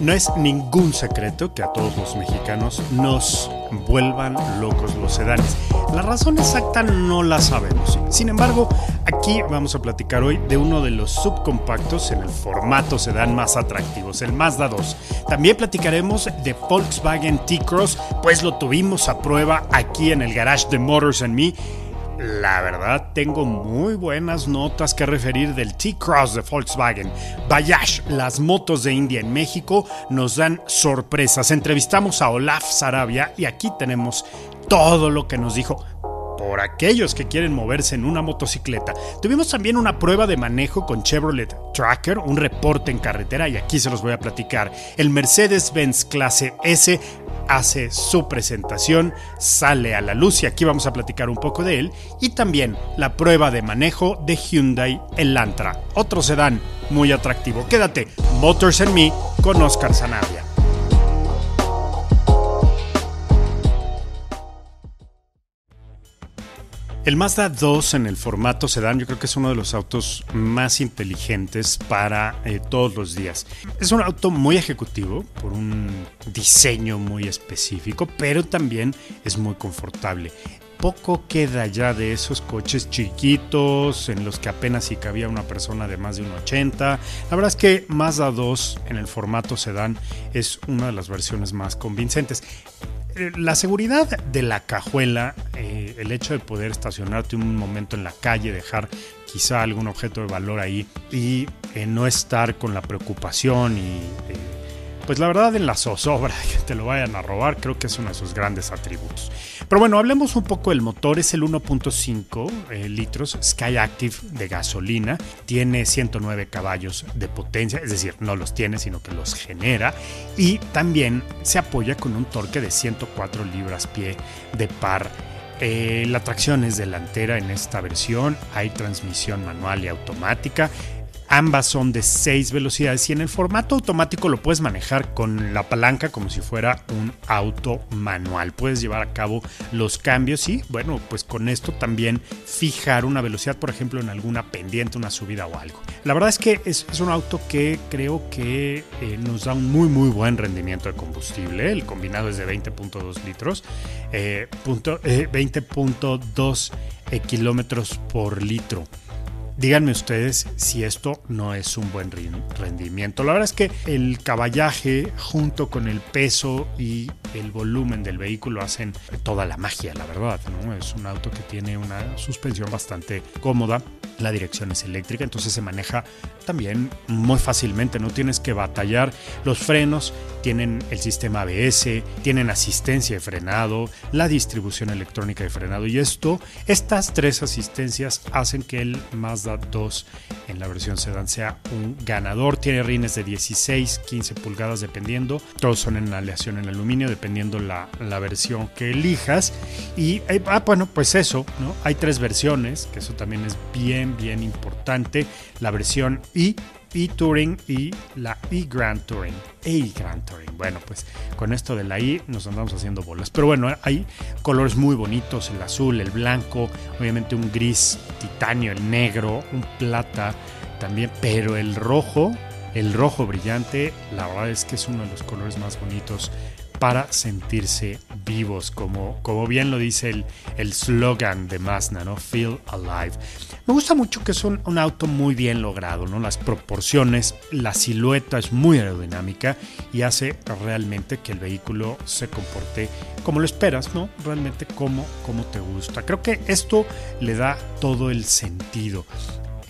No es ningún secreto que a todos los mexicanos nos vuelvan locos los sedanes. La razón exacta no la sabemos. Sin embargo, aquí vamos a platicar hoy de uno de los subcompactos en el formato sedán más atractivos, el Mazda 2. También platicaremos de Volkswagen T-Cross, pues lo tuvimos a prueba aquí en el garage de Motors and Me la verdad, tengo muy buenas notas que referir del T-Cross de Volkswagen. Bayash, las motos de India en México nos dan sorpresas. Entrevistamos a Olaf Sarabia y aquí tenemos todo lo que nos dijo por aquellos que quieren moverse en una motocicleta. Tuvimos también una prueba de manejo con Chevrolet Tracker, un reporte en carretera y aquí se los voy a platicar. El Mercedes-Benz clase S hace su presentación, sale a la luz y aquí vamos a platicar un poco de él, y también la prueba de manejo de Hyundai Elantra, otro sedán muy atractivo. Quédate, Motors and Me con Oscar Sanabria. El Mazda 2 en el formato sedán yo creo que es uno de los autos más inteligentes para eh, todos los días. Es un auto muy ejecutivo por un diseño muy específico, pero también es muy confortable. Poco queda ya de esos coches chiquitos en los que apenas si cabía una persona de más de un 80. La verdad es que Mazda 2 en el formato sedán es una de las versiones más convincentes. Eh, la seguridad de la cajuela, eh, el hecho de poder estacionarte un momento en la calle, dejar quizá algún objeto de valor ahí y eh, no estar con la preocupación y pues la verdad en la zozobra que te lo vayan a robar creo que es uno de sus grandes atributos. Pero bueno, hablemos un poco del motor, es el 1.5 eh, litros Sky Active de gasolina, tiene 109 caballos de potencia, es decir, no los tiene sino que los genera. Y también se apoya con un torque de 104 libras pie de par. Eh, la tracción es delantera en esta versión, hay transmisión manual y automática. Ambas son de 6 velocidades y en el formato automático lo puedes manejar con la palanca como si fuera un auto manual. Puedes llevar a cabo los cambios y bueno, pues con esto también fijar una velocidad, por ejemplo, en alguna pendiente, una subida o algo. La verdad es que es, un auto que creo que eh, nos da un muy muy buen rendimiento de combustible. El combinado es de 20.2 litros, 20.2 eh, eh, kilómetros por litro. Díganme ustedes si esto no es un buen rendimiento. La verdad es que el caballaje junto con el peso y el volumen del vehículo hacen toda la magia, la verdad. ¿no? Es un auto que tiene una suspensión bastante cómoda. La dirección es eléctrica, entonces se maneja también muy fácilmente. No tienes que batallar. Los frenos tienen el sistema ABS, tienen asistencia de frenado, la distribución electrónica de frenado. Y esto, estas tres asistencias hacen que el Mazda 2 en la versión sedán sea un ganador. Tiene rines de 16, 15 pulgadas dependiendo. Todos son en aleación en aluminio dependiendo la, la versión que elijas. Y eh, ah, bueno, pues eso, ¿no? Hay tres versiones, que eso también es bien, bien importante. La versión I e-Touring y la E-Grand Touring. E-Grand Touring. Bueno, pues con esto de la I nos andamos haciendo bolas. Pero bueno, hay colores muy bonitos, el azul, el blanco, obviamente un gris titanio, el negro, un plata también, pero el rojo, el rojo brillante, la verdad es que es uno de los colores más bonitos para sentirse vivos, como, como bien lo dice el slogan de Mazda, ¿no? Feel Alive. Me gusta mucho que es un, un, auto muy bien logrado, ¿no? Las proporciones, la silueta es muy aerodinámica y hace realmente que el vehículo se comporte como lo esperas, ¿no? Realmente como, como te gusta. Creo que esto le da todo el sentido.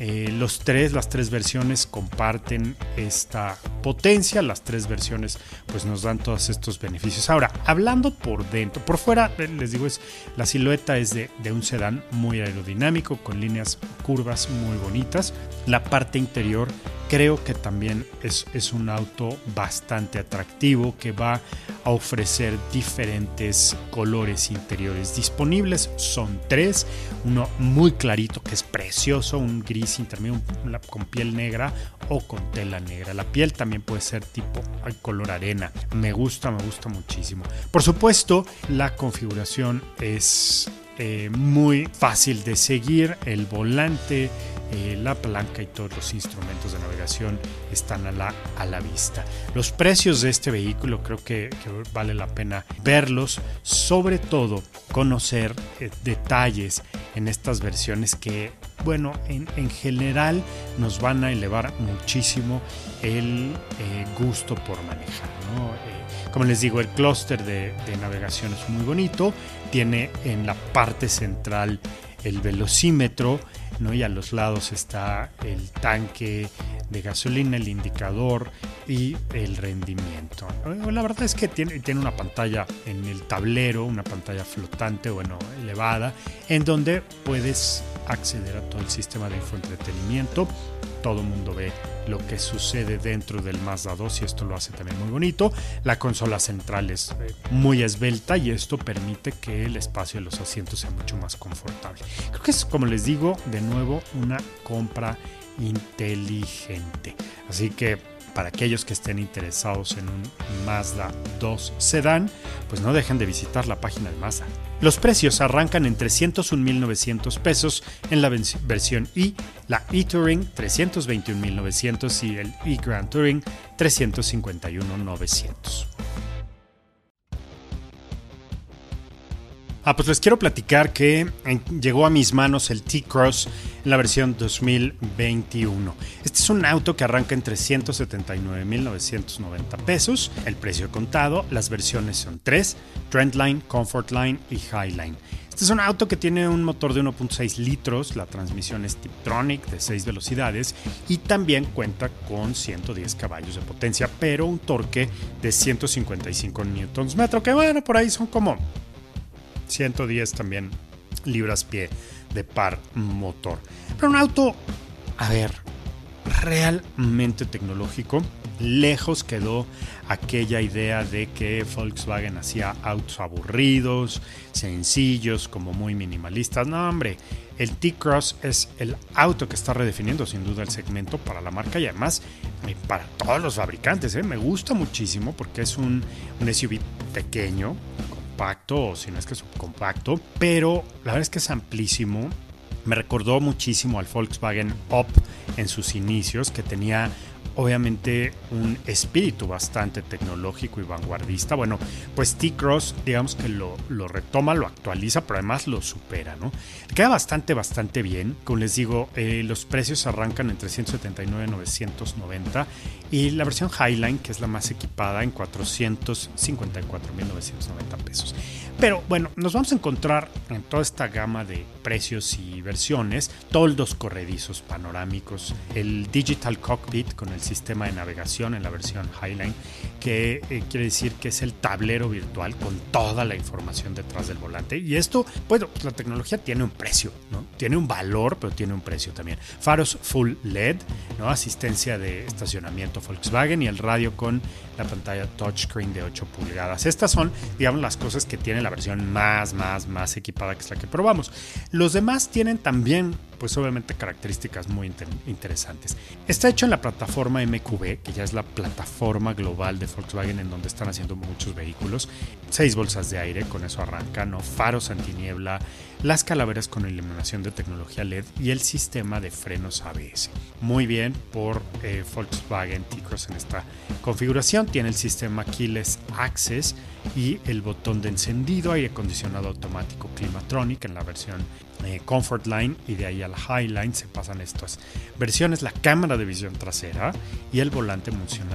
Eh, los tres, las tres versiones comparten esta potencia, las tres versiones pues nos dan todos estos beneficios. Ahora, hablando por dentro, por fuera, eh, les digo, es la silueta es de, de un sedán muy aerodinámico, con líneas curvas muy bonitas. La parte interior creo que también es, es, un auto bastante atractivo que va a ofrecer diferentes colores interiores disponibles. Son tres, uno muy clarito que es precioso, un gris intermedio con piel negra o con tela negra. La piel también puede ser tipo color arena. Me gusta, me gusta muchísimo. Por supuesto, la configuración es eh, muy fácil de seguir. El volante eh, la palanca y todos los instrumentos de navegación están a la, a la vista. Los precios de este vehículo creo que, vale la pena verlos, sobre todo conocer eh, detalles en estas versiones que, bueno, en, en, general nos van a elevar muchísimo el eh, gusto por manejar. como les digo, el clúster de navegación es muy bonito, tiene en la parte central el velocímetro, ¿no? y a los lados está el tanque de gasolina, el indicador y el rendimiento. La verdad es que tiene, tiene una pantalla en el tablero, una pantalla flotante, bueno, elevada, en donde puedes acceder a todo el sistema de infoentretenimiento. Todo el mundo ve lo que sucede dentro del Mazda 2 y esto lo hace también muy bonito. La consola central es eh, muy esbelta y esto permite que el espacio de los asientos sea mucho más confortable. Creo que es, como les digo, de nuevo una compra inteligente. Así que para aquellos que estén interesados en un Mazda 2 sedán, pues no dejen de visitar la página de Mazda. Los precios arrancan en 301.900 pesos en la versión I, la e-Touring 321.900 y el e-Grand Touring 351.900. Ah, pues les quiero platicar que llegó a mis manos el T-Cross en la versión 2021. Este es un auto que arranca en 379.990 pesos, el precio contado. Las versiones son 3, Trendline, Comfortline y Highline. Este es un auto que tiene un motor de 1.6 litros, la transmisión es Tiptronic de 6 velocidades y también cuenta con 110 caballos de potencia, pero un torque de 155 Nm, que bueno, por ahí son como 110 también libras pie de par motor. Pero un auto, a ver, realmente tecnológico. Lejos quedó aquella idea de que Volkswagen hacía autos aburridos, sencillos, como muy minimalistas. No, hombre, el T-Cross es el auto que está redefiniendo sin duda el segmento para la marca y además eh, para todos los fabricantes. ¿eh? Me gusta muchísimo porque es un, un SUV pequeño, compacto, o si no es que es compacto, pero la verdad es que es amplísimo. Me recordó muchísimo al Volkswagen Up en sus inicios, que tenía obviamente un espíritu bastante tecnológico y vanguardista. Bueno, pues T-Cross, digamos que lo, lo, retoma, lo actualiza, pero además lo supera, ¿no? queda bastante, bastante bien. Como les digo, eh, los precios arrancan en 379,990 y la versión Highline, que es la más equipada, en 454,990 pesos. Pero bueno, nos vamos a encontrar en toda esta gama de precios y versiones toldos corredizos panorámicos, el Digital Cockpit con el sistema de navegación en la versión Highline, que eh, quiere decir que es el tablero virtual con toda la información detrás del volante. Y esto, bueno, pues la tecnología tiene un precio, ¿no? Tiene un valor, pero tiene un precio también. Faros Full LED. Asistencia de estacionamiento Volkswagen y el radio con la pantalla touchscreen de 8 pulgadas. Estas son, digamos, las cosas que tiene la versión más, más, más equipada que es la que probamos. Los demás tienen también, pues obviamente, características muy interesantes. Está hecho en la plataforma MQB, que ya es la plataforma global de Volkswagen en donde están haciendo muchos vehículos. Seis bolsas de aire, con eso arranca, ¿no? Faros antiniebla, las calaveras con iluminación de tecnología LED y el sistema de frenos ABS. Muy bien por eh, Volkswagen T-Cross en esta configuración. Tiene el sistema Keyless Access y el botón de encendido, aire acondicionado automático Climatronic en la versión eh, Comfort Line y de ahí a la Highline se pasan estas versiones, la cámara de visión trasera y el volante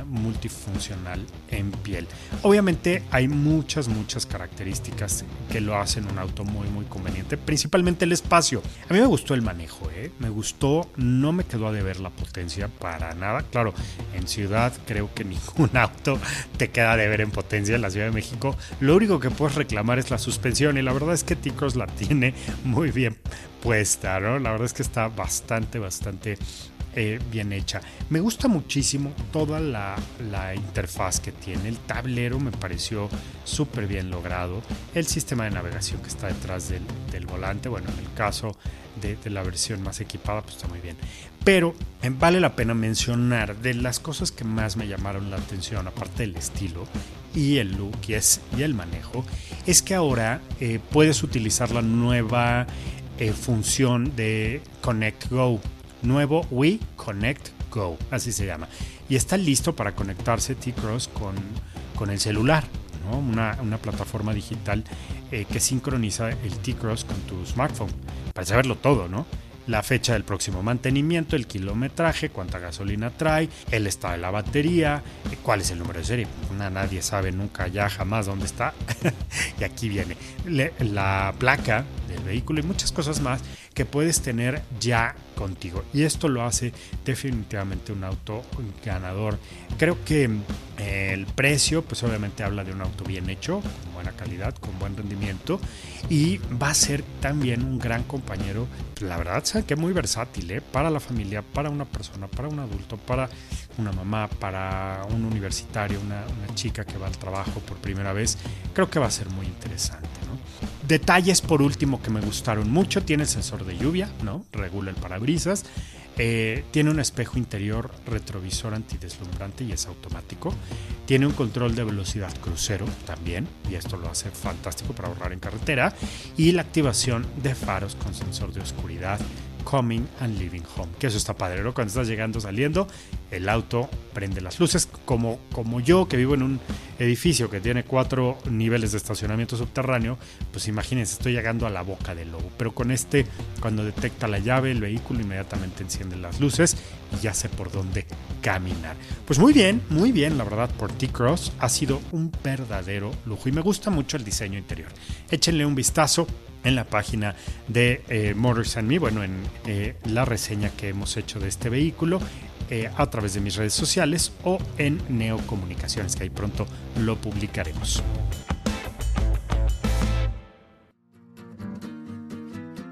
multifuncional en piel. Obviamente hay muchas, muchas características que lo hacen un auto muy, muy conveniente, principalmente el espacio. A mí me gustó el manejo, ¿eh? me gustó, no me quedó a deber la potencia para nada. Claro, en ciudad creo que ningún auto te queda de ver en potencia en la Ciudad de México. Lo único que puedes reclamar es la suspensión y la verdad es que Ticos la tiene muy bien puesta, ¿no? La verdad es que está bastante, bastante eh, bien hecha. Me gusta muchísimo toda la, interfaz que tiene. El tablero me pareció súper bien logrado. El sistema de navegación que está detrás del, volante, bueno, en el caso de, la versión más equipada, pues está muy bien. Pero eh, vale la pena mencionar de las cosas que más me llamaron la atención, aparte del estilo y el look y el manejo, es que ahora eh, puedes utilizar la nueva eh, función de Connect Go. Nuevo Wii Connect Go, así se llama. Y está listo para conectarse T-Cross con, con el celular. Una, una, plataforma digital eh, que sincroniza el T-Cross con tu smartphone. Para saberlo todo, ¿no? La fecha del próximo mantenimiento, el kilometraje, cuánta gasolina trae, el estado de la batería, cuál es el número de serie. nadie sabe nunca ya jamás dónde está. y aquí viene la placa del vehículo y muchas cosas más que puedes tener ya contigo. Y esto lo hace definitivamente un auto ganador. Creo que eh, el precio, pues obviamente habla de un auto bien hecho, con buena calidad, con buen rendimiento. Y va a ser también un gran compañero, la verdad, que muy versátil, ¿eh? para la familia, para una persona, para un adulto, para una mamá, para un universitario, una, chica que va al trabajo por primera vez. Creo que va a ser muy interesante. Detalles por último que me gustaron mucho, tiene el sensor de lluvia, ¿no? Regula el parabrisas. Eh, tiene un espejo interior retrovisor antideslumbrante y es automático. Tiene un control de velocidad crucero también, y esto lo hace fantástico para ahorrar en carretera. Y la activación de faros con sensor de oscuridad Coming and Living Home. Que eso está padre, ¿no? Cuando estás llegando, saliendo, el auto prende las luces. Como, como yo, que vivo en un edificio que tiene cuatro niveles de estacionamiento subterráneo, pues imagínense, estoy llegando a la boca del lobo. Pero con este, cuando detecta la llave, el vehículo inmediatamente enciende las luces y ya sé por dónde caminar. Pues muy bien, muy bien, la verdad, por T-Cross ha sido un verdadero lujo y me gusta mucho el diseño interior. Échenle un vistazo en la página de eh, Motors and Me, bueno, en eh, la reseña que hemos hecho de este vehículo eh, a través de mis redes sociales o en Neocomunicaciones, que ahí pronto lo publicaremos.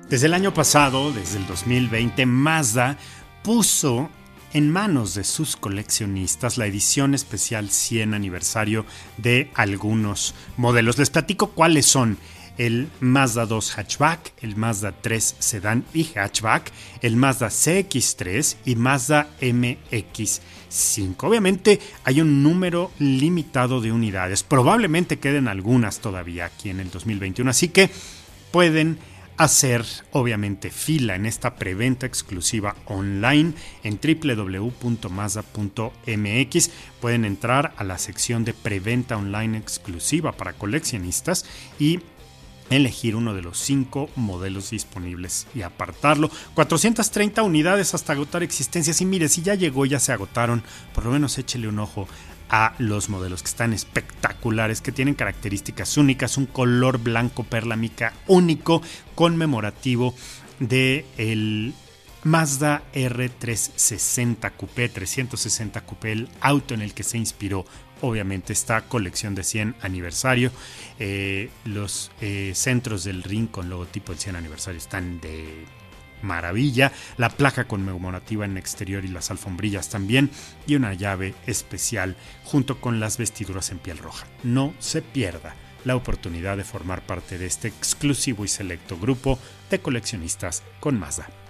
Desde el año pasado, desde el 2020, Mazda puso en manos de sus coleccionistas la edición especial 100 aniversario de algunos modelos. Les platico cuáles son el Mazda 2 hatchback, el Mazda 3 sedán y hatchback, el Mazda CX3 y Mazda MX5. Obviamente hay un número limitado de unidades, probablemente queden algunas todavía aquí en el 2021, así que pueden hacer obviamente fila en esta preventa exclusiva online en www.mazda.mx. Pueden entrar a la sección de preventa online exclusiva para coleccionistas y elegir uno de los cinco modelos disponibles y apartarlo. 430 unidades hasta agotar existencias. Y mire, si ya llegó, ya se agotaron, por lo menos échele un ojo a los modelos que están espectaculares, que tienen características únicas, un color blanco perla mica único, conmemorativo de el Mazda R360 Coupé, 360 Coupé, el auto en el que se inspiró obviamente esta colección de 100 aniversario. Eh, los eh, centros del ring con logotipo del 100 aniversario están de maravilla. La placa conmemorativa en exterior y las alfombrillas también. Y una llave especial junto con las vestiduras en piel roja. No se pierda la oportunidad de formar parte de este exclusivo y selecto grupo de coleccionistas con Mazda.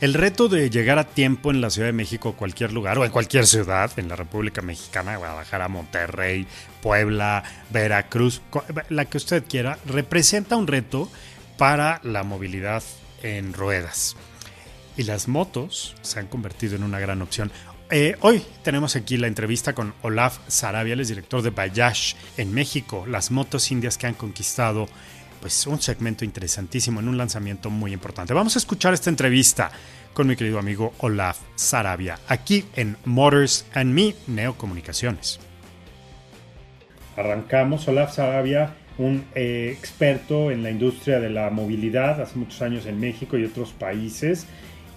El reto de llegar a tiempo en la Ciudad de México, cualquier lugar, o en cualquier ciudad, en la República Mexicana, Guadalajara, Monterrey, Puebla, Veracruz, la que usted quiera, representa un reto para la movilidad en ruedas. Y las motos se han convertido en una gran opción. Eh, hoy tenemos aquí la entrevista con Olaf Sarabia, el director de Bayash en México, las motos indias que han conquistado pues, un segmento interesantísimo en un lanzamiento muy importante. Vamos a escuchar esta entrevista con mi querido amigo Olaf Sarabia, aquí en Motors and Me Neocomunicaciones. Arrancamos, Olaf Sarabia, un eh, experto en la industria de la movilidad, hace muchos años en México y otros países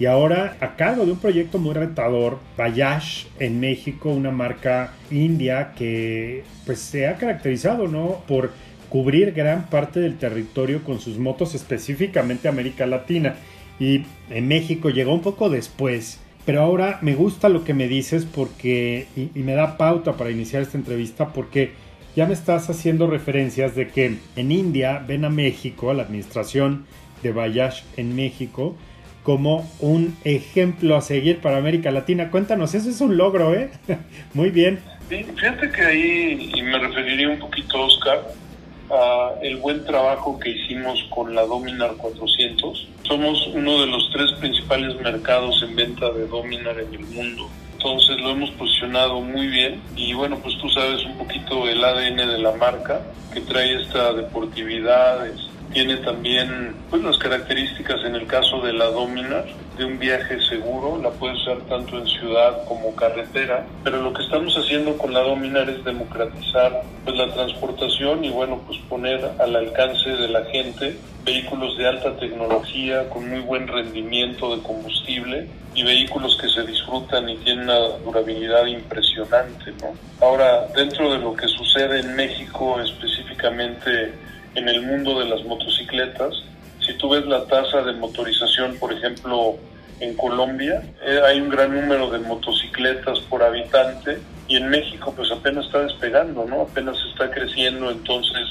y ahora a cargo de un proyecto muy retador, Bayash en México, una marca india que pues se ha caracterizado ¿no? por cubrir gran parte del territorio con sus motos, específicamente América Latina. Y en México llegó un poco después. Pero ahora me gusta lo que me dices porque, y, me da pauta para iniciar esta entrevista porque ya me estás haciendo referencias de que en India ven a México, a la administración de Bayash en México, como un ejemplo a seguir para América Latina. Cuéntanos, eso es un logro, ¿eh? Muy bien. Fíjate que ahí, y me referiría un poquito, Oscar, a el buen trabajo que hicimos con la Dominar 400. Somos uno de los tres principales mercados en venta de Dominar en el mundo. Entonces lo hemos posicionado muy bien y bueno, pues tú sabes un poquito el ADN de la marca que trae esta deportividad, tiene también pues, las características en el caso de la Dominar de un viaje seguro, la puedes usar tanto en ciudad como carretera, pero lo que estamos haciendo con la Dominar es democratizar pues, la transportación y bueno, pues poner al alcance de la gente vehículos de alta tecnología con muy buen rendimiento de combustible y vehículos que se disfrutan y tienen una durabilidad impresionante, ¿no? Ahora, dentro de lo que sucede en México específicamente en el mundo de las motocicletas. Si tú ves la tasa de motorización, por ejemplo, en Colombia, eh, hay un gran número de motocicletas por habitante y en México pues apenas está despegando, ¿no? Apenas está creciendo, entonces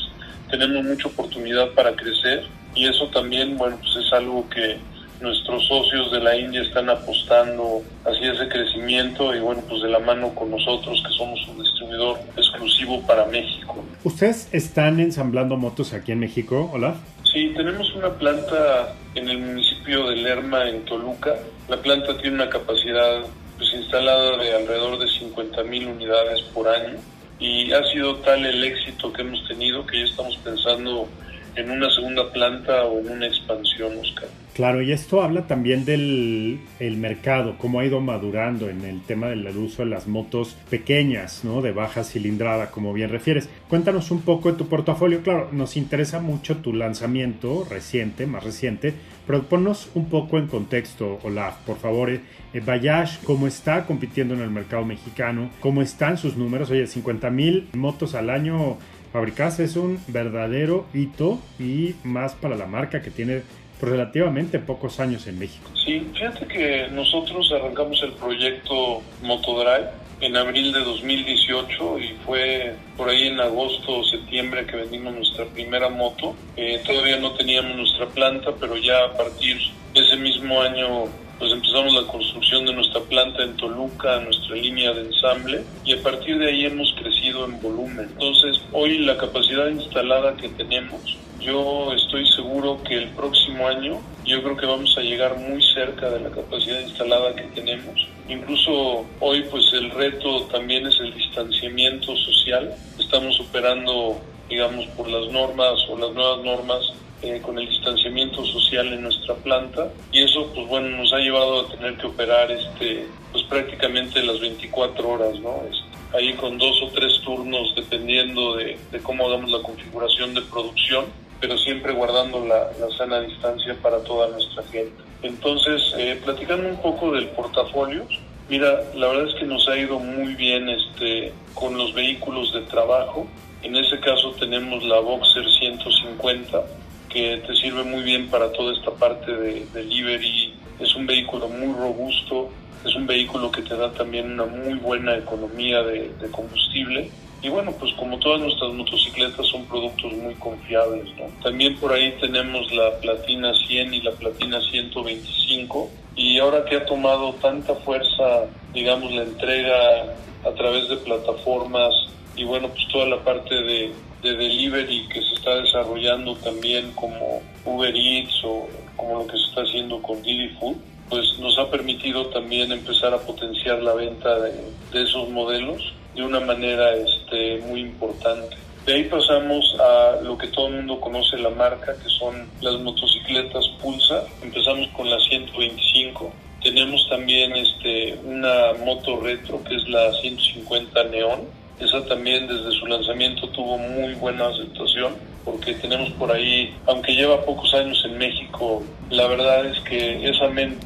tenemos mucha oportunidad para crecer y eso también, bueno, pues es algo que nuestros socios de la India están apostando hacia ese crecimiento y bueno, pues de la mano con nosotros que somos un distribuidor exclusivo para México. ¿Ustedes están ensamblando motos aquí en México, hola? Sí, tenemos una planta en el municipio de Lerma, en Toluca. La planta tiene una capacidad pues, instalada de alrededor de 50 mil unidades por año y ha sido tal el éxito que hemos tenido que ya estamos pensando en una segunda planta o en una expansión, Oscar. Claro, y esto habla también del el mercado, cómo ha ido madurando en el tema del uso de las motos pequeñas, ¿no? De baja cilindrada, como bien refieres. Cuéntanos un poco de tu portafolio. Claro, nos interesa mucho tu lanzamiento reciente, más reciente, pero ponnos un poco en contexto, Olaf, por favor. Eh, Bayash, ¿cómo está compitiendo en el mercado mexicano? ¿Cómo están sus números? Oye, 50 mil motos al año fabricadas es un verdadero hito y más para la marca que tiene relativamente pocos años en México. Sí, fíjate que nosotros arrancamos el proyecto Motodrive en abril de 2018 y fue por ahí en agosto o septiembre que vendimos nuestra primera moto. Eh, todavía no teníamos nuestra planta, pero ya a partir de ese mismo año pues empezamos la construcción de nuestra planta en Toluca, nuestra línea de ensamble, y a partir de ahí hemos crecido en volumen. Entonces, hoy la capacidad instalada que tenemos yo estoy seguro que el próximo año yo creo que vamos a llegar muy cerca de la capacidad instalada que tenemos. Incluso hoy pues el reto también es el distanciamiento social. Estamos operando digamos por las normas o las nuevas normas eh, con el distanciamiento social en nuestra planta y eso pues bueno nos ha llevado a tener que operar este pues prácticamente las 24 horas, ¿no? Este, ahí con dos o tres turnos dependiendo de, de cómo hagamos la configuración de producción pero siempre guardando la, sana distancia para toda nuestra gente. Entonces, eh, platicando un poco del portafolio, mira, la verdad es que nos ha ido muy bien este, con los vehículos de trabajo. En ese caso tenemos la Boxer 150, que te sirve muy bien para toda esta parte de delivery. Es un vehículo muy robusto, es un vehículo que te da también una muy buena economía de, de combustible y bueno, pues como todas nuestras motocicletas son productos muy confiables. ¿no? También por ahí tenemos la Platina 100 y la Platina 125 y ahora que ha tomado tanta fuerza, digamos, la entrega a través de plataformas y bueno, pues toda la parte de, de delivery que se está desarrollando también como Uber Eats o como lo que se está haciendo con Didi Food, pues nos ha permitido también empezar a potenciar la venta de, de esos modelos de una manera este, muy importante. De ahí pasamos a lo que todo el mundo conoce la marca, que son las motocicletas Pulsar. Empezamos con la 125. Tenemos también este, una moto retro, que es la 150 Neon. Esa también desde su lanzamiento tuvo muy buena aceptación porque tenemos por ahí, aunque lleva pocos años en México, la verdad es que esa,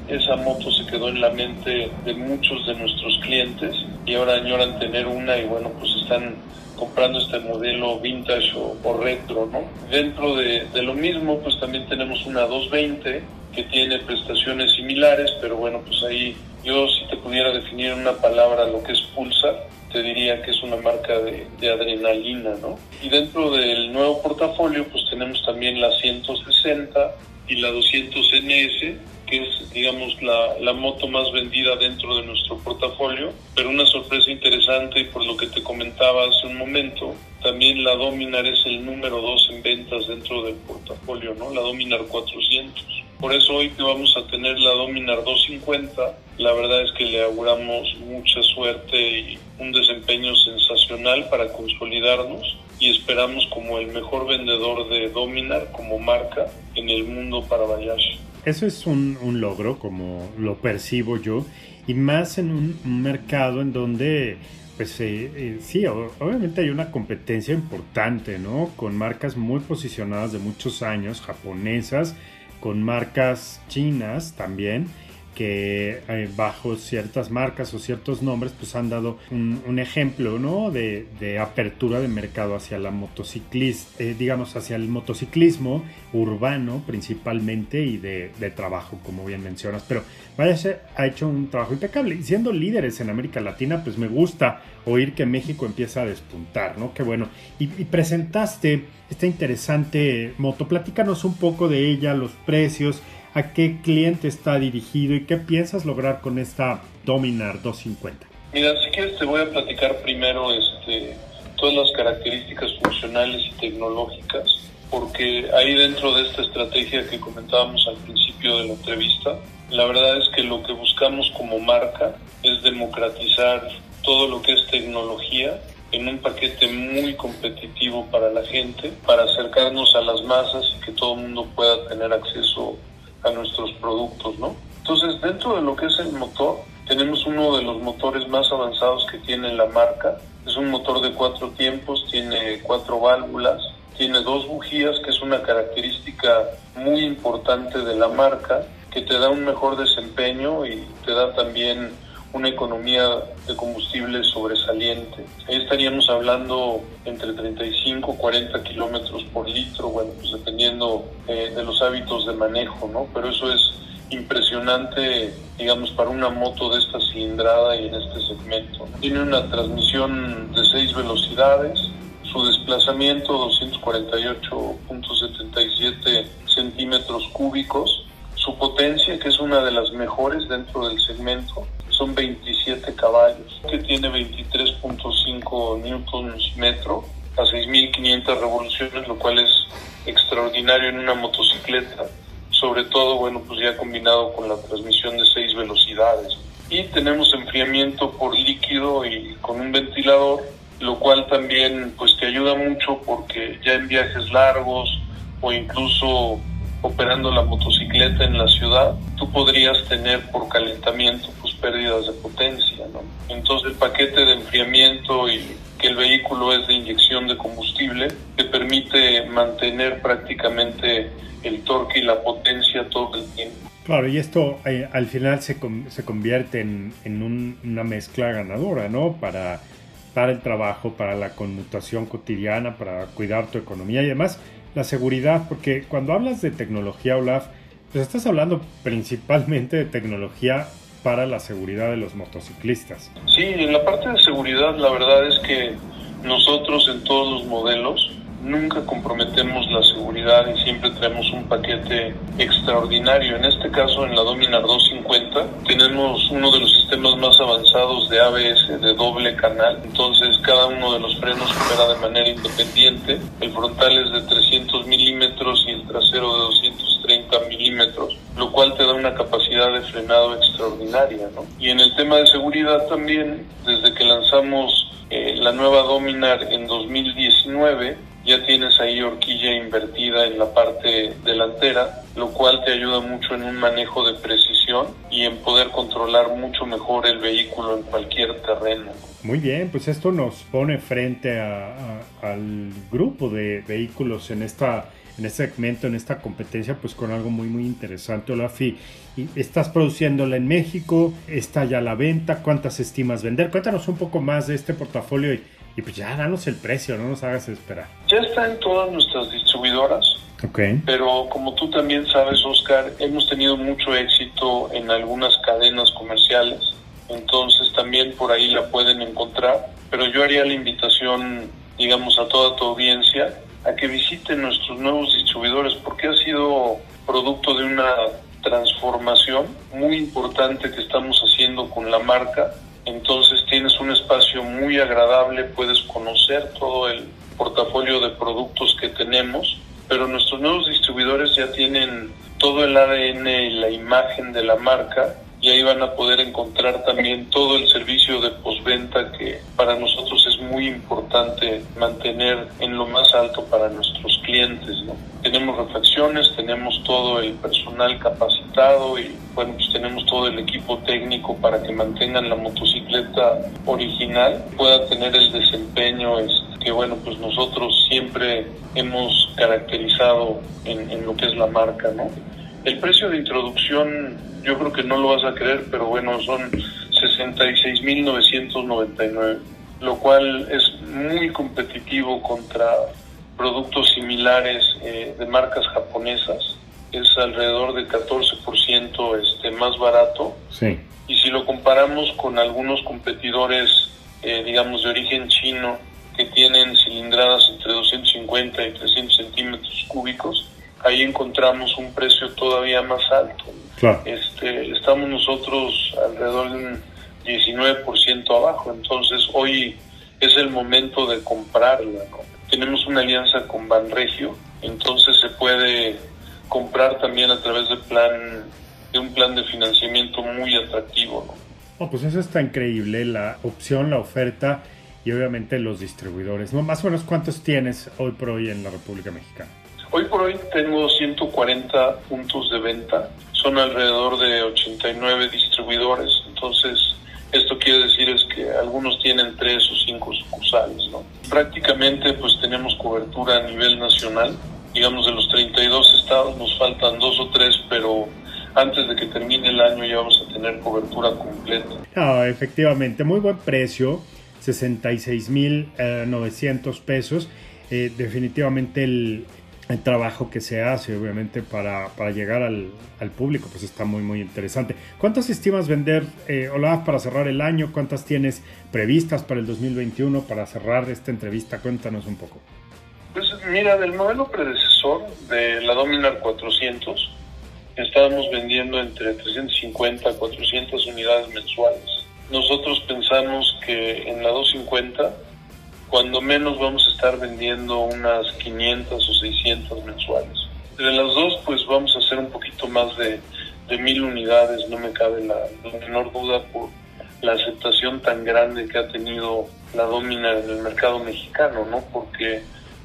esa moto se quedó en la mente de muchos de nuestros clientes y ahora añoran tener una y bueno, pues están comprando este modelo vintage o, retro, ¿no? Dentro de, lo mismo, pues también tenemos una 220 que tiene prestaciones similares, pero bueno, pues ahí yo si te pudiera definir en una palabra lo que es Pulsar, te diría que es una marca de, de, adrenalina, ¿no? Y dentro del nuevo portafolio, pues tenemos también la 160 y la 200 NS, que es, digamos, la, la moto más vendida dentro de nuestro portafolio, pero una sorpresa interesante y por lo que te comentaba hace un momento, también la Dominar es el número 2 en ventas dentro del portafolio, ¿no? La Dominar 400. Por eso hoy que vamos a tener la Dominar 250, la verdad es que le auguramos mucha suerte y un desempeño sensacional para consolidarnos y esperamos como el mejor vendedor de Dominar como marca en el mundo para Bayashi. Eso es un, un logro, como lo percibo yo, y más en un mercado en donde pues eh, eh, sí, obviamente hay una competencia importante, ¿no? Con marcas muy posicionadas de muchos años, japonesas, con marcas chinas también, que eh, bajo ciertas marcas o ciertos nombres pues han dado un, ejemplo ¿no? de, apertura de mercado hacia la motociclismo, eh, digamos hacia el motociclismo urbano principalmente y de, trabajo como bien mencionas pero vaya ha hecho un trabajo impecable y siendo líderes en América Latina pues me gusta oír que México empieza a despuntar ¿no? qué bueno y, y presentaste esta interesante moto platícanos un poco de ella los precios a qué cliente está dirigido y qué piensas lograr con esta Dominar 250. Mira, si quieres te voy a platicar primero este, todas las características funcionales y tecnológicas, porque ahí dentro de esta estrategia que comentábamos al principio de la entrevista, la verdad es que lo que buscamos como marca es democratizar todo lo que es tecnología en un paquete muy competitivo para la gente, para acercarnos a las masas y que todo el mundo pueda tener acceso a nuestros productos, ¿no? Entonces, dentro de lo que es el motor, tenemos uno de los motores más avanzados que tiene la marca. Es un motor de cuatro tiempos, tiene cuatro válvulas, tiene dos bujías, que es una característica muy importante de la marca, que te da un mejor desempeño y te da también una economía de combustible sobresaliente. Ahí estaríamos hablando entre 35 y 40 kilómetros por litro, bueno, pues dependiendo eh, de los hábitos de manejo, ¿no? Pero eso es impresionante, digamos, para una moto de esta cilindrada y en este segmento. Tiene una transmisión de 6 velocidades, su desplazamiento 248.77 centímetros cúbicos, su potencia, que es una de las mejores dentro del segmento, son 27 caballos, que tiene 23.5 newtons metro a 6.500 revoluciones, lo cual es extraordinario en una motocicleta, sobre todo, bueno, pues ya combinado con la transmisión de 6 velocidades. Y tenemos enfriamiento por líquido y con un ventilador, lo cual también pues te ayuda mucho porque ya en viajes largos o incluso operando la motocicleta en la ciudad, tú podrías tener por calentamiento pues pérdidas de potencia, ¿no? Entonces el paquete de enfriamiento y que el vehículo es de inyección de combustible te permite mantener prácticamente el torque y la potencia todo el tiempo. Claro, y esto eh, al final se, se convierte en, en una mezcla ganadora, ¿no? Para, para el trabajo, para la conmutación cotidiana, para cuidar tu economía y además la seguridad, porque cuando hablas de tecnología, Olaf, pues estás hablando principalmente de tecnología para la seguridad de los motociclistas. Sí, en la parte de seguridad la verdad es que Nosotros en todos los modelos nunca comprometemos la seguridad y siempre traemos un paquete extraordinario. En este caso, en la Dominar 250, tenemos uno de los sistemas más avanzados de ABS de doble canal. Entonces, cada uno de los frenos opera de manera independiente. El frontal es de 300 milímetros y el trasero de 230 milímetros, lo cual te da una capacidad de frenado extraordinaria. ¿no? Y en el tema de seguridad también, desde que lanzamos eh, la nueva Dominar en 2019, ya tienes ahí horquilla invertida en la parte delantera, lo cual te ayuda mucho en un manejo de precisión y en poder controlar mucho mejor el vehículo en cualquier terreno. Muy bien, pues esto nos pone frente al grupo de vehículos en esta en este segmento, en esta competencia, pues con algo muy, muy interesante. Olafi, estás produciéndola en México, está ya a la venta, ¿cuántas estimas vender? Cuéntanos un poco más de este portafolio y, y pues ya danos el precio, no nos hagas esperar. Ya está en todas nuestras distribuidoras. Okay. Pero como tú también sabes, Oscar, hemos tenido mucho éxito en algunas cadenas comerciales. Entonces también por ahí la pueden encontrar. Pero yo haría la invitación, digamos, a toda tu audiencia a que visiten nuestros nuevos distribuidores porque ha sido producto de una transformación muy importante que estamos haciendo con la marca entonces tienes un espacio muy agradable, puedes conocer todo el portafolio de productos que tenemos, pero nuestros nuevos distribuidores ya tienen todo el ADN y la imagen de la marca y ahí van a poder encontrar también todo el servicio de postventa que para nosotros es muy importante mantener en lo más alto para nuestros clientes. ¿no? Tenemos reflexiones, tenemos todo el personal capacitado y bueno, pues tenemos todo el equipo técnico para que mantengan la motocicleta original, pueda tener el desempeño este, que bueno, pues nosotros siempre hemos caracterizado en, en lo que es la marca, ¿no? El precio de introducción, yo creo que no lo vas a creer, pero bueno, son 66.999, lo cual es muy competitivo contra productos similares eh, de marcas japonesas. Es alrededor de 14% este, más barato. Sí. Y si lo comparamos con algunos competidores, eh, digamos, de origen chino, que tienen cilindradas entre 250 y 300 centímetros cúbicos, ahí encontramos un precio todavía más alto. Este, estamos nosotros alrededor de un 19% abajo, entonces hoy es el momento de comprarla. Tenemos una alianza con Banregio, entonces se puede comprar también a través de plan de un plan de financiamiento muy atractivo. ¿no? pues eso está increíble, la opción, la oferta y obviamente los distribuidores. ¿no? Más o menos cuántos tienes hoy por hoy en la República Mexicana. Hoy por hoy tengo 140 puntos de venta, son alrededor de 89 distribuidores, entonces esto quiere decir es que algunos tienen tres o cinco sucursales, ¿no? Prácticamente pues tenemos cobertura a nivel nacional, digamos de los 32 estados nos faltan dos o tres, pero antes de que termine el año ya vamos a tener cobertura completa. Ah, efectivamente, muy buen precio, 66.900 pesos. Eh, definitivamente el, el trabajo que se hace, obviamente, para, para llegar al, al, público, pues está muy, muy interesante. ¿Cuántas estimas vender, eh, Olaf, para cerrar el año? ¿Cuántas tienes previstas para el 2021 para cerrar esta entrevista? Cuéntanos un poco. Pues mira, del modelo predecesor de la Dominar 400, estábamos vendiendo entre 350 a 400 unidades mensuales. Nosotros pensamos que en la 250 cuando menos vamos a estar vendiendo unas 500 o 600 mensuales. De las dos, pues vamos a hacer un poquito más de, de mil unidades, no me cabe la, menor duda por la aceptación tan grande que ha tenido la Domina en el mercado mexicano, ¿no? Porque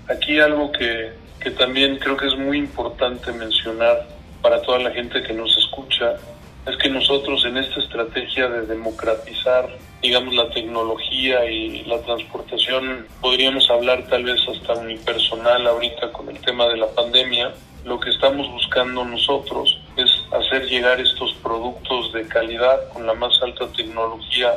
aquí algo que, que también creo que es muy importante mencionar para toda la gente que nos escucha es que nosotros en esta estrategia de democratizar, digamos, la tecnología y la transportación, podríamos hablar tal vez hasta unipersonal ahorita con el tema de la pandemia, lo que estamos buscando nosotros es hacer llegar estos productos de calidad con la más alta tecnología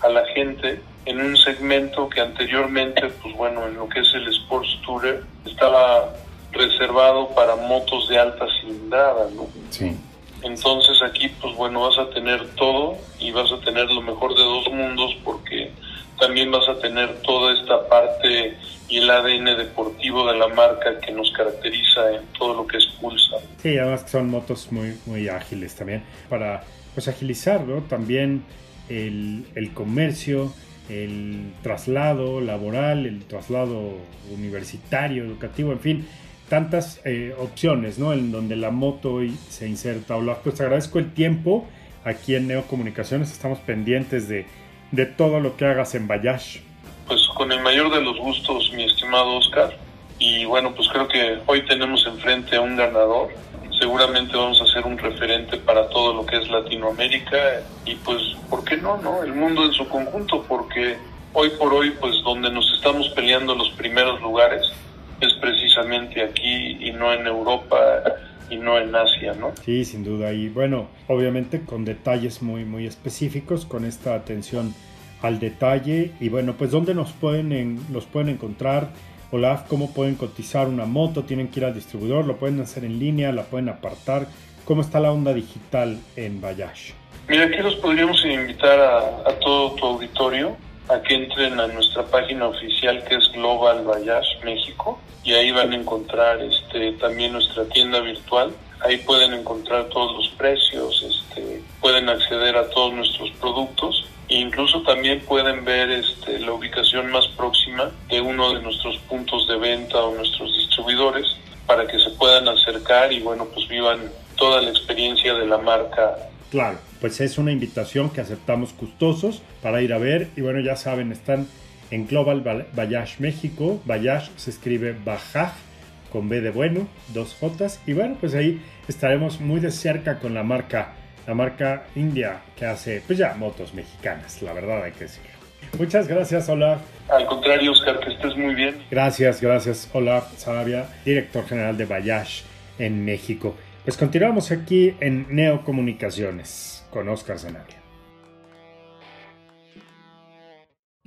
a la gente en un segmento que anteriormente, pues bueno, en lo que es el Sports Tourer, estaba reservado para motos de alta cilindrada, ¿no? Sí. Entonces aquí, pues bueno, vas a tener todo y vas a tener lo mejor de dos mundos porque también vas a tener toda esta parte y el ADN deportivo de la marca que nos caracteriza en todo lo que es Pulsar. Sí, además son motos muy, muy ágiles también para pues agilizar también el, el comercio, el traslado laboral, el traslado universitario, educativo, en fin, tantas eh, opciones, ¿no? En donde la moto hoy se inserta. Olaf, pues agradezco el tiempo. Aquí en Neocomunicaciones estamos pendientes de, de todo lo que hagas en Bayash. Pues con el mayor de los gustos, mi estimado Oscar. Y bueno, pues creo que hoy tenemos enfrente a un ganador. Seguramente vamos a ser un referente para todo lo que es Latinoamérica y pues, ¿por qué no, no? El mundo en su conjunto, porque hoy por hoy, pues donde nos estamos peleando los primeros lugares es precisamente aquí y no en Europa y no en Asia, ¿no? Sí, sin duda. Y bueno, obviamente con detalles muy, muy específicos, con esta atención al detalle. Y bueno, pues ¿dónde nos pueden, en, los pueden encontrar? Olaf, ¿cómo pueden cotizar una moto? ¿Tienen que ir al distribuidor? ¿Lo pueden hacer en línea? ¿La pueden apartar? ¿Cómo está la onda digital en Bayash? Mira, aquí los podríamos invitar a, a todo tu auditorio a que entren a nuestra página oficial que es Global Bayash México y ahí van a encontrar este también nuestra tienda virtual. Ahí pueden encontrar todos los precios, este, pueden acceder a todos nuestros productos e incluso también pueden ver este, la ubicación más próxima de uno de nuestros puntos de venta o nuestros distribuidores para que se puedan acercar y bueno pues vivan toda la experiencia de la marca. Claro, pues es una invitación que aceptamos gustosos para ir a ver y bueno ya saben están en Global Bayash México. Bayash se escribe Bajaj con B de bueno, dos J. Y bueno, pues ahí estaremos muy de cerca con la marca, la marca India que hace, pues ya, motos mexicanas, la verdad hay que decirlo. Muchas gracias, Olaf. Al contrario, Oscar, que estés muy bien. Gracias, gracias, Olaf Sarabia, director general de Bayash en México. Pues continuamos aquí en Neocomunicaciones con Oscar Zanabia.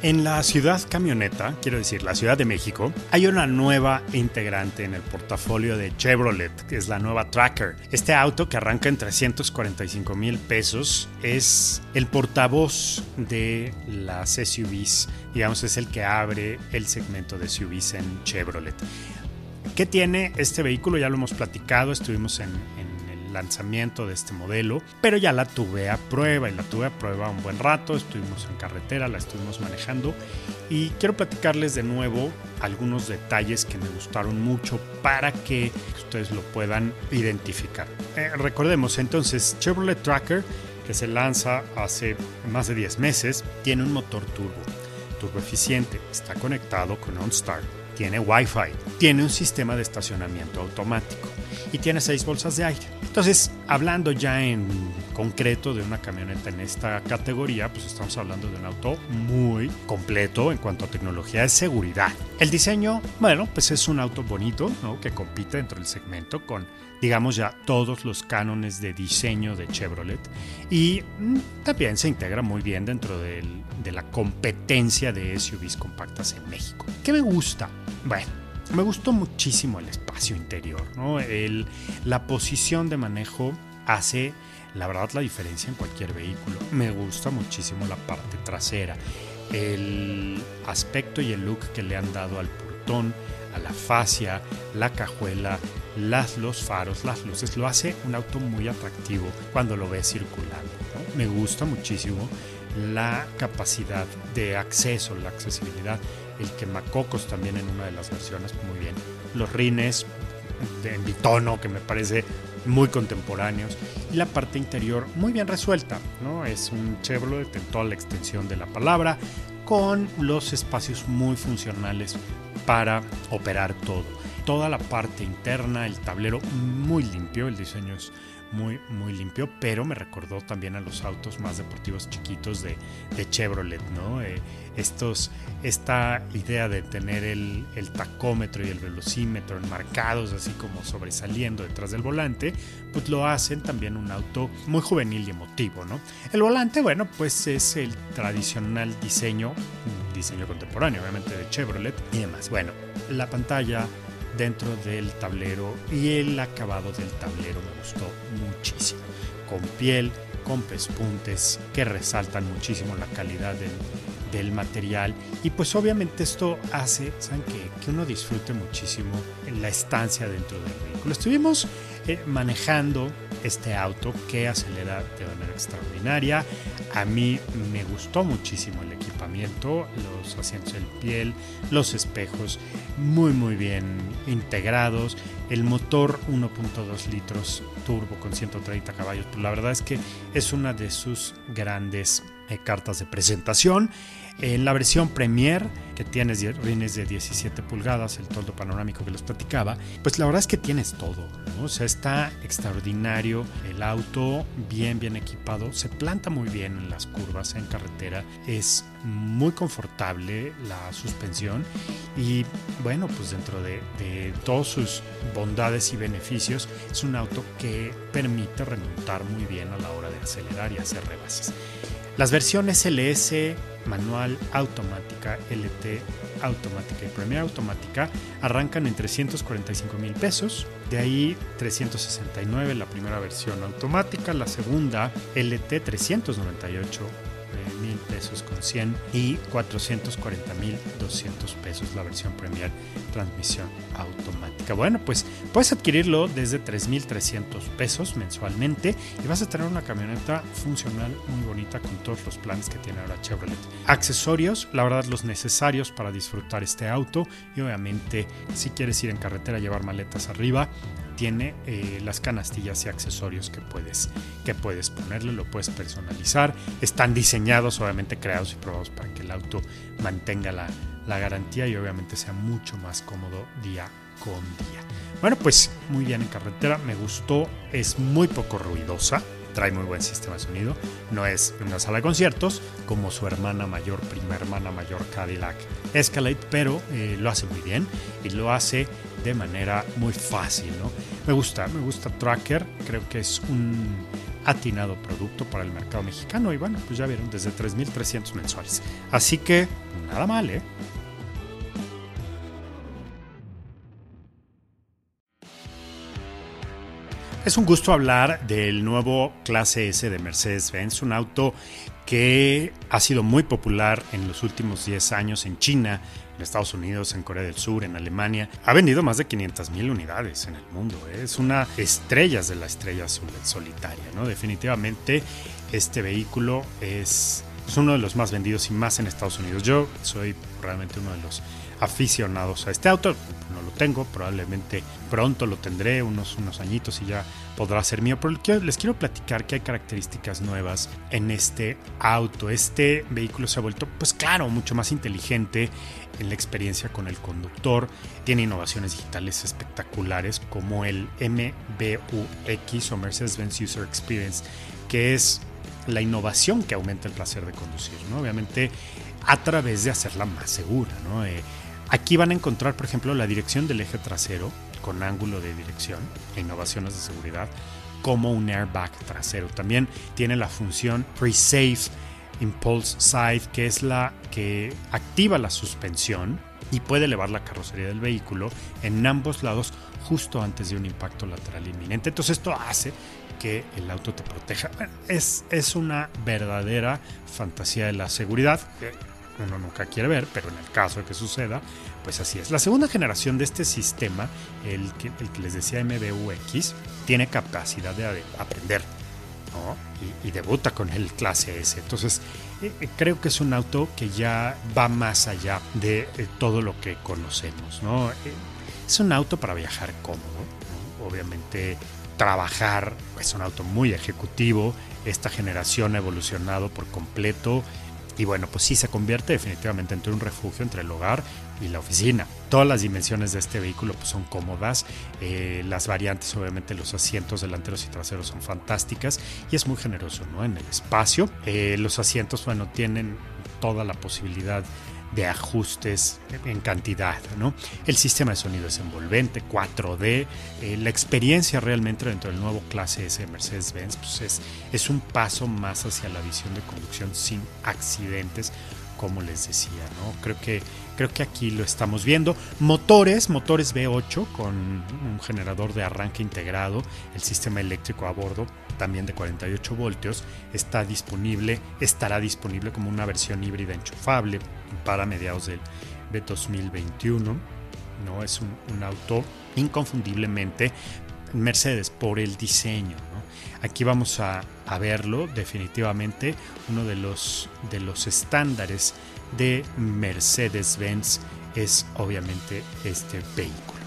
En la ciudad camioneta, quiero decir, la Ciudad de México, hay una nueva integrante en el portafolio de Chevrolet, que es la nueva Tracker. Este auto que arranca en 345 mil pesos es el portavoz de las SUVs, digamos, es el que abre el segmento de SUVs en Chevrolet. ¿Qué tiene este vehículo? Ya lo hemos platicado, estuvimos en, lanzamiento de este modelo, pero ya la tuve a prueba y la tuve a prueba un buen rato, estuvimos en carretera, la estuvimos manejando y quiero platicarles de nuevo algunos detalles que me gustaron mucho para que ustedes lo puedan identificar. Eh, recordemos entonces Chevrolet Tracker que se lanza hace más de 10 meses, tiene un motor turbo, turbo eficiente, está conectado con OnStar, tiene Wi-Fi, tiene un sistema de estacionamiento automático y tiene seis bolsas de aire. Entonces, hablando ya en concreto de una camioneta en esta categoría, pues estamos hablando de un auto muy completo en cuanto a tecnología de seguridad. El diseño, bueno, pues es un auto bonito, ¿no? Que compite dentro del segmento con, digamos ya, todos los cánones de diseño de Chevrolet y mm, también se integra muy bien dentro del, de la competencia de SUVs compactas en México. ¿Qué me gusta? Bueno, me gustó muchísimo el espacio interior, la posición de manejo hace, la verdad, la diferencia en cualquier vehículo. Me gusta muchísimo la parte trasera, el aspecto y el look que le han dado al portón, a la fascia, la cajuela, los faros, las luces, lo hace un auto muy atractivo cuando lo ves circulando. Me gusta muchísimo la capacidad de acceso, la accesibilidad el quemacocos también en una de las versiones, muy bien. Los rines en bitono, que me parece muy contemporáneos. Y la parte interior muy bien resuelta, ¿no? Es un Chevrolet en toda la extensión de la palabra, con los espacios muy funcionales para operar todo. Toda la parte interna, el tablero muy limpio, el diseño es muy, muy limpio, pero me recordó también a los autos más deportivos chiquitos de, Chevrolet, ¿no? Eh, estos, esta idea de tener el, el, tacómetro y el velocímetro enmarcados así como sobresaliendo detrás del volante, pues lo hacen también un auto muy juvenil y emotivo, ¿no? El volante, bueno, pues es el tradicional diseño, diseño contemporáneo, obviamente, de Chevrolet y demás. Bueno, la pantalla dentro del tablero y el acabado del tablero me gustó muchísimo. Con piel, con pespuntes que resaltan muchísimo la calidad del, material y pues obviamente esto hace. Que uno disfrute muchísimo la estancia dentro del vehículo. Estuvimos eh, manejando este auto que acelera de manera extraordinaria. A mí me gustó muchísimo el equipamiento, los asientos en piel, los espejos muy muy bien integrados, el motor 1.2 litros turbo con 130 caballos, la verdad es que es una de sus grandes eh, cartas de presentación. En la versión Premier, que tienes rines de 17 pulgadas, el toldo panorámico que les platicaba, pues la verdad es que tienes todo. O sea, está extraordinario el auto, bien, bien equipado, se planta muy bien en las curvas, en carretera, es muy confortable la suspensión y bueno, pues dentro de, de todas sus bondades y beneficios, es un auto que permite remontar muy bien a la hora de acelerar y hacer rebases. Las versiones LS, manual, automática, LT, automática y Premier automática arrancan en 345 mil pesos. De ahí 369 la primera versión automática, la segunda LT 398 mil pesos con 100 y 440 mil 200 pesos la versión Premier transmisión automática. Bueno, pues puedes adquirirlo desde 3.300 pesos mensualmente y vas a tener una camioneta funcional muy bonita con todos los planes que tiene ahora Chevrolet. Accesorios, la verdad, los necesarios para disfrutar este auto y obviamente si quieres ir en carretera llevar maletas arriba, tiene eh, las canastillas y accesorios que puedes, que puedes ponerle, lo puedes personalizar. Están diseñados, obviamente creados y probados para que el auto mantenga la, la garantía y obviamente sea mucho más cómodo día con día. Bueno, pues muy bien en carretera, me gustó, es muy poco ruidosa, trae muy buen sistema de sonido, no es una sala de conciertos como su hermana mayor, prima hermana mayor Cadillac Escalade, pero eh, lo hace muy bien y lo hace de manera muy fácil, ¿no? Me gusta, me gusta Tracker, creo que es un atinado producto para el mercado mexicano y bueno, pues ya vieron, desde 3.300 mensuales. Así que nada mal, ¿eh? Es un gusto hablar del nuevo clase S de Mercedes-Benz, un auto que ha sido muy popular en los últimos 10 años en China, en Estados Unidos, en Corea del Sur, en Alemania. Ha vendido más de 500 mil unidades en el mundo. ¿eh? Es una estrella de la estrella solitaria. ¿no? Definitivamente este vehículo es uno de los más vendidos y más en Estados Unidos. Yo soy realmente uno de los aficionados a este auto. No lo tengo, probablemente pronto lo tendré, unos, unos añitos y ya podrá ser mío. Pero les quiero platicar que hay características nuevas en este auto. Este vehículo se ha vuelto, pues claro, mucho más inteligente en la experiencia con el conductor. Tiene innovaciones digitales espectaculares como el MBUX o Mercedes-Benz User Experience, que es la innovación que aumenta el placer de conducir, ¿no? Obviamente a través de hacerla más segura, ¿no? Eh, Aquí van a encontrar, por ejemplo, la dirección del eje trasero con ángulo de dirección e innovaciones de seguridad como un airbag trasero. También tiene la función Pre-Safe Impulse Side, que es la que activa la suspensión y puede elevar la carrocería del vehículo en ambos lados justo antes de un impacto lateral inminente. Entonces esto hace que el auto te proteja. Es, es una verdadera fantasía de la seguridad uno nunca quiere ver, pero en el caso de que suceda, pues así es. La segunda generación de este sistema, el que, les decía MBUX, tiene capacidad de aprender y, debuta con el clase S. Entonces, eh, eh, creo que es un auto que ya va más allá de eh, todo lo que conocemos. ¿no? es un auto para viajar cómodo, obviamente trabajar, es un auto muy ejecutivo, esta generación ha evolucionado por completo y bueno, pues sí se convierte definitivamente entre un refugio entre el hogar y la oficina. Todas las dimensiones de este vehículo pues, son cómodas, eh, las variantes obviamente los asientos delanteros y traseros son fantásticas y es muy generoso ¿no? en el espacio. Eh, los asientos bueno tienen toda la posibilidad ajustes en cantidad. ¿no? El sistema de sonido es envolvente, 4D, eh, la experiencia realmente dentro del nuevo clase S de Mercedes-Benz pues es, es un paso más hacia la visión de conducción sin accidentes, como les decía, ¿no? Creo que, creo que aquí lo estamos viendo. Motores, motores V8 con un generador de arranque integrado, el sistema eléctrico a bordo también de 48 voltios, está disponible, estará disponible como una versión híbrida enchufable para mediados del, de 2021. ¿no? Es un, auto inconfundiblemente Mercedes por el diseño. Aquí vamos a, a, verlo definitivamente, uno de los, de los estándares de Mercedes-Benz es obviamente este vehículo.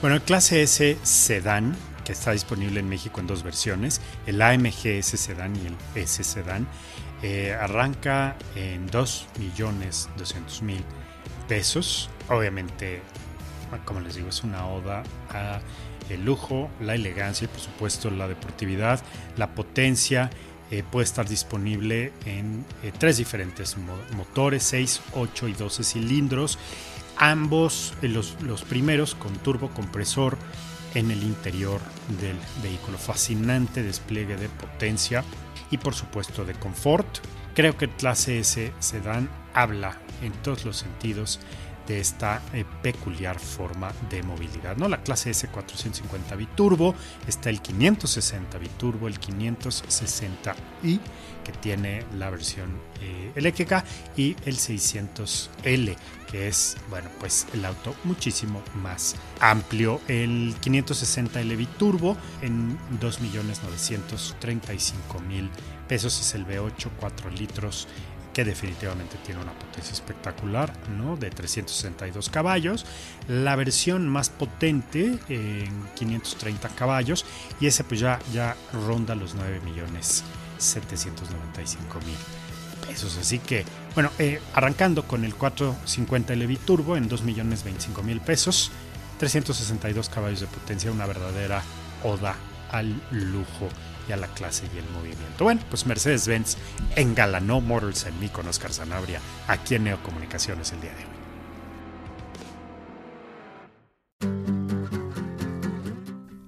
Bueno, el clase S sedán está disponible en México en dos versiones, el AMG S sedán y el S sedán, eh, arranca en 2.200.000 pesos. Obviamente, como les digo, es una oda a el lujo, la elegancia y por supuesto la deportividad, la potencia. Eh, puede estar disponible en eh, tres diferentes motores, 6, 8 y 12 cilindros. Ambos, los, los primeros con turbocompresor en el interior del vehículo. Fascinante despliegue de potencia y por supuesto de confort. Creo que clase S Sedan habla en todos los sentidos de esta eh, peculiar forma de movilidad. ¿no? La clase S450 biturbo, está el 560 biturbo, el 560i que tiene la versión eh, eléctrica y el 600L que es bueno pues el auto muchísimo más amplio el 560L biturbo en 2.935.000 pesos es el V8 4 litros que definitivamente tiene una potencia espectacular, ¿no? De 362 caballos. La versión más potente en 530 caballos y ese pues ya, ya ronda los 9 millones 795 mil pesos. Así que, bueno, eh, arrancando con el 450 LV Turbo en 2 millones 25 mil pesos, 362 caballos de potencia, una verdadera oda al lujo a la clase y el movimiento. Bueno, pues Mercedes-Benz engalanó Motors en mí con Oscar Zanabria aquí en Neocomunicaciones el día de hoy.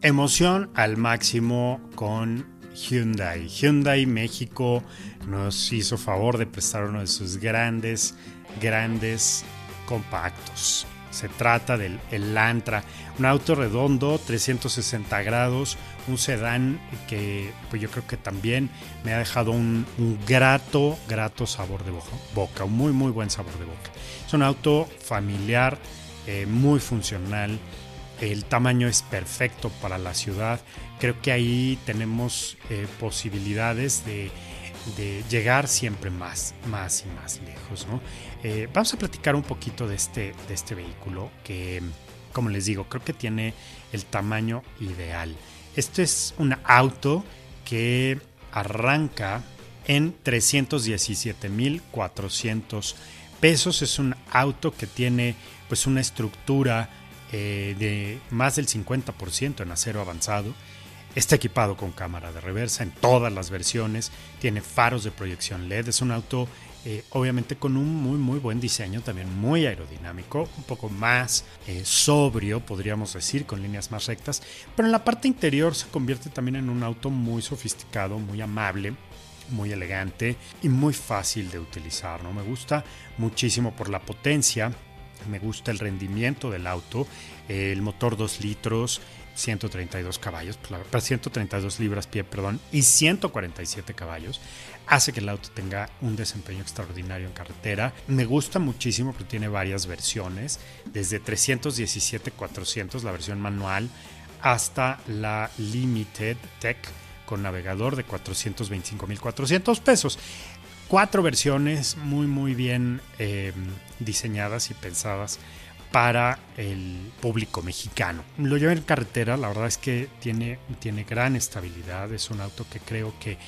Emoción al máximo con Hyundai. Hyundai México nos hizo favor de prestar uno de sus grandes, grandes compactos. Se trata del el Lantra, un auto redondo, 360 grados, un sedán que pues yo creo que también me ha dejado un, grato, grato sabor de boca, un muy, muy buen sabor de boca. Es un auto familiar, eh, muy funcional, el tamaño es perfecto para la ciudad. Creo que ahí tenemos eh, posibilidades de llegar siempre más, más y más lejos. ¿no? Eh, vamos a platicar un poquito de este, de este vehículo que, como les digo, creo que tiene el tamaño ideal. Este es un auto que arranca en 317.400 pesos. Es un auto que tiene pues una estructura eh, de más del 50% en acero avanzado Está equipado con cámara de reversa en todas las versiones, tiene faros de proyección LED, es un auto eh, obviamente con un muy muy buen diseño, también muy aerodinámico, un poco más eh, sobrio podríamos decir, con líneas más rectas, pero en la parte interior se convierte también en un auto muy sofisticado, muy amable, muy elegante y muy fácil de utilizar. ¿no? Me gusta muchísimo por la potencia, me gusta el rendimiento del auto, el motor 2 litros, 132 caballos, 132 pues, libras pie, perdón, y 147 caballos, hace que el auto tenga un desempeño extraordinario en carretera. Me gusta muchísimo porque tiene varias versiones, desde 317 400, la versión manual, hasta la Limited Tech con navegador de 425.400 pesos. Cuatro versiones muy muy bien eh, diseñadas y pensadas para el público mexicano. Lo lleva en carretera, la verdad es que tiene, tiene gran estabilidad, es un auto que creo que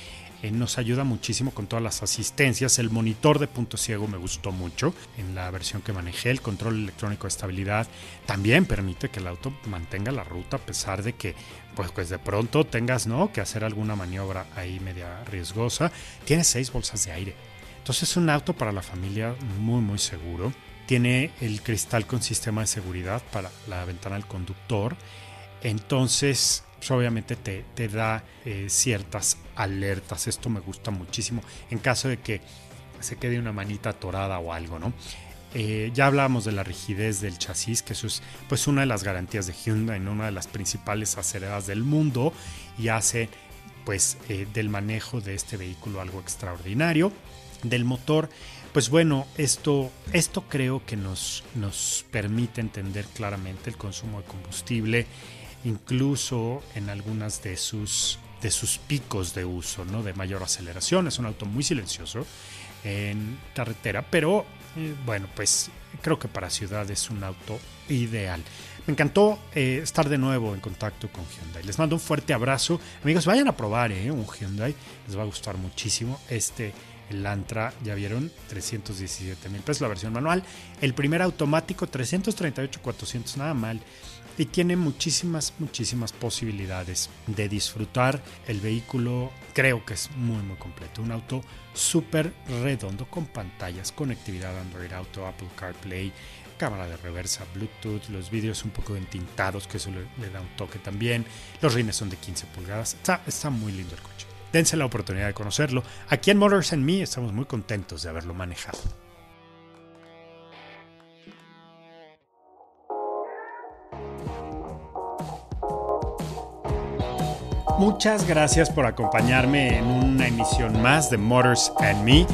eh, nos ayuda muchísimo con todas las asistencias. El monitor de punto ciego me gustó mucho en la versión que manejé. El control electrónico de estabilidad también permite que el auto mantenga la ruta a pesar de que pues, pues de pronto tengas ¿no? que hacer alguna maniobra ahí media riesgosa. Tiene seis bolsas de aire. Entonces es un auto para la familia muy muy seguro. Tiene el cristal con sistema de seguridad para la ventana del conductor. Entonces pues, obviamente te, te da eh, ciertas alertas. Esto me gusta muchísimo en caso de que se quede una manita atorada o algo, ¿no? Eh, ya hablábamos de la rigidez del chasis, que eso es pues una de las garantías de Hyundai en una de las principales aceradas del mundo y hace pues eh, del manejo de este vehículo algo extraordinario. Del motor, pues bueno, esto, esto creo que nos, nos permite entender claramente el consumo de combustible incluso en algunas de sus, de sus picos de uso, ¿no? de mayor aceleración. Es un auto muy silencioso en carretera, pero eh, bueno, pues creo que para ciudad es un auto ideal. Me encantó eh, estar de nuevo en contacto con Hyundai. Les mando un fuerte abrazo. Amigos, vayan a probar eh, un Hyundai. Les va a gustar muchísimo. Este, el Antra, ya vieron, 317 mil pesos la versión manual. El primer automático, 338, 400, nada mal y tiene muchísimas, muchísimas posibilidades de disfrutar el vehículo. Creo que es muy, muy completo. Un auto súper redondo con pantallas, conectividad Android Auto, Apple CarPlay, cámara de reversa, Bluetooth, los vídeos un poco entintados, que eso le, da un toque también. Los rines son de 15 pulgadas. Está, está muy lindo el coche. Dense la oportunidad de conocerlo. Aquí en Motors and Me estamos muy contentos de haberlo manejado. Muchas gracias por acompañarme en una emisión más de Motors and Me,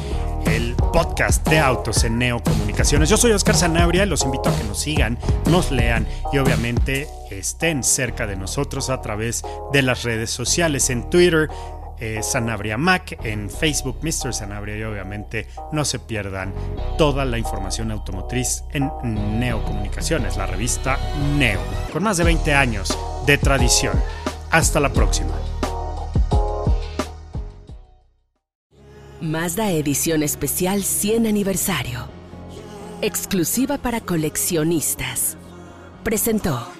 el podcast de autos en Neo Comunicaciones. Yo soy Oscar Sanabria, los invito a que nos sigan, nos lean y obviamente estén cerca de nosotros a través de las redes sociales en Twitter. Eh, Sanabria Mac, en Facebook Mr. Sanabria y obviamente no se pierdan toda la información automotriz en Neo Comunicaciones, la revista Neo, con más de 20 años de tradición. Hasta la próxima. Mazda Edición Especial 100 Aniversario. Exclusiva para coleccionistas. Presentó.